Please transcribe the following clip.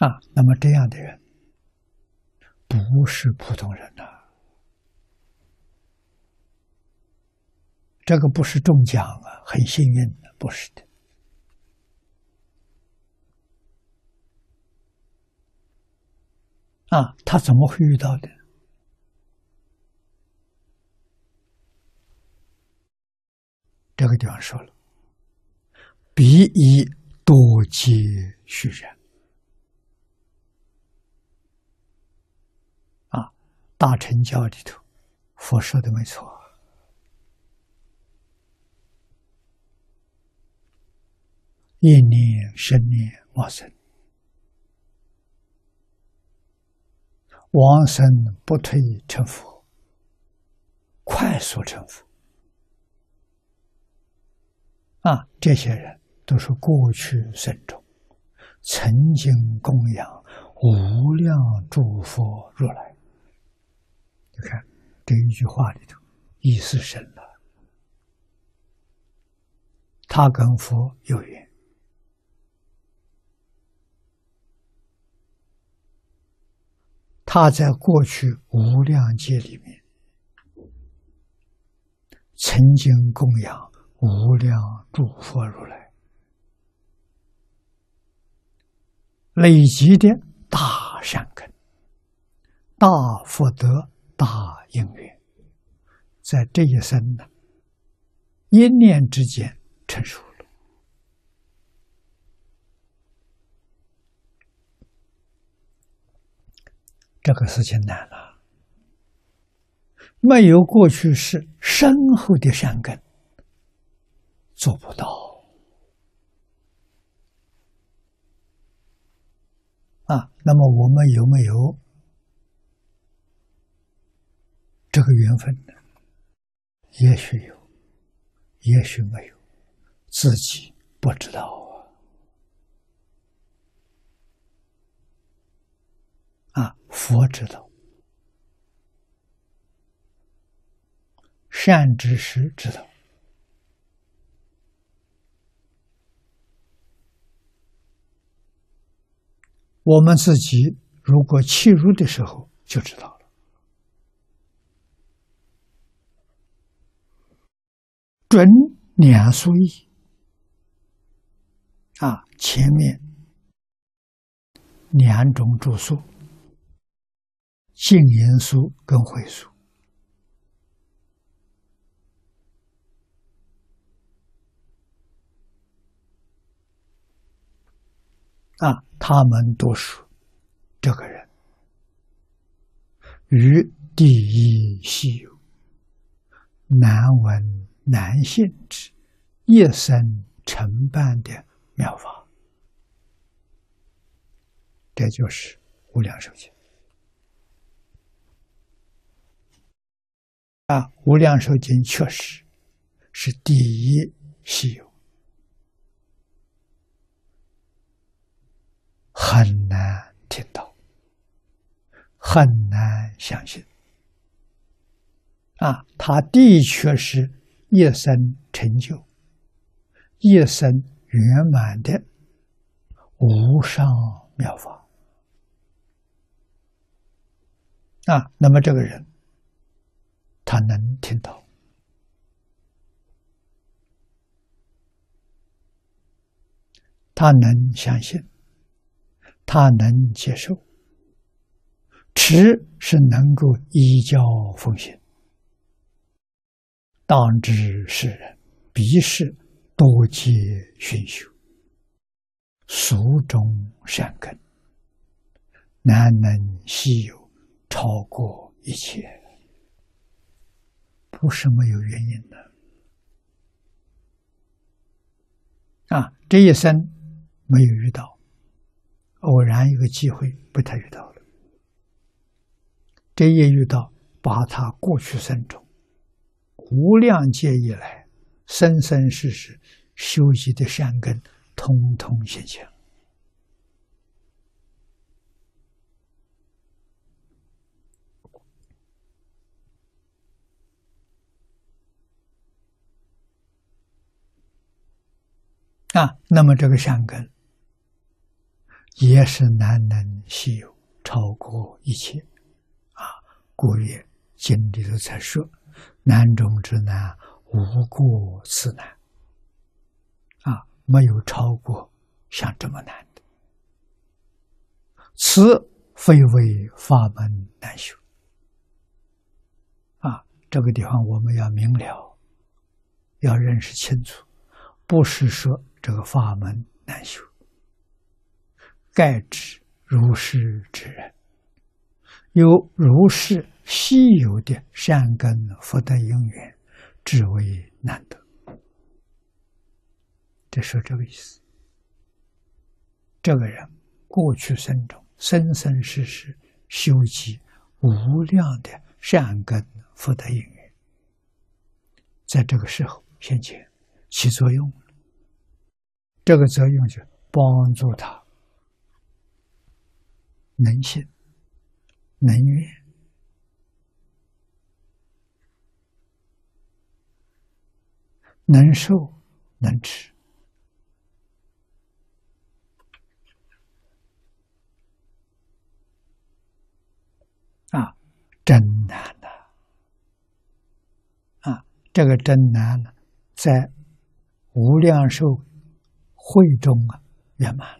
啊，那么这样的人不是普通人呐，这个不是中奖啊，很幸运的，不是的。啊，他怎么会遇到的？这个地方说了，彼以多皆虚然。大乘教里头，佛说的没错，一念生念往生。往生不退成佛，快速成佛啊！这些人都是过去生中曾经供养无量诸佛如来。你看这一句话里头意思深了，他跟佛有缘。他在过去无量劫里面，曾经供养无量诸佛如来，累积的大善根、大福德、大因缘，在这一生呢，一念之间成熟了。这个事情难了，没有过去是深厚的善根，做不到啊。那么我们有没有这个缘分呢？也许有，也许没有，自己不知道。啊，佛知道，善知识知道，我们自己如果切入的时候就知道了。准两数意啊，前面两种住宿。净言书跟会书啊，他们都属这个人与第一稀有，难闻男性之一生承办的妙法，这就是无量寿经。啊，《无量寿经》确实是第一稀有，很难听到，很难相信。啊，他的确是一生成就、一生圆满的无上妙法。啊，那么这个人。他能听到，他能相信，他能接受，持是能够依教奉行。当知世人，必是多劫熏修，俗中善根，难能稀有，超过一切。不是没有原因的啊！这一生没有遇到，偶然一个机会被他遇到了。这一遇到，把他过去生中无量劫以来生生世世修习的善根，通通现前。啊，那么这个善根也是难能稀有，超过一切啊！故曰经里头才说：“难中之难，无过此难。”啊，没有超过像这么难的。此非为法门难修。啊，这个地方我们要明了，要认识清楚，不是说这个法门难修。盖指如是之人，有如是稀有的善根福德因缘，至为难得。这说这个意思。这个人过去生中生生世世修集无量的善根福德因缘，在这个时候现前起作用了。这个作用就帮助他。能信、能愿，能受、能持啊，真难呐！啊，这个真难呢，在无量寿会中啊圆满了。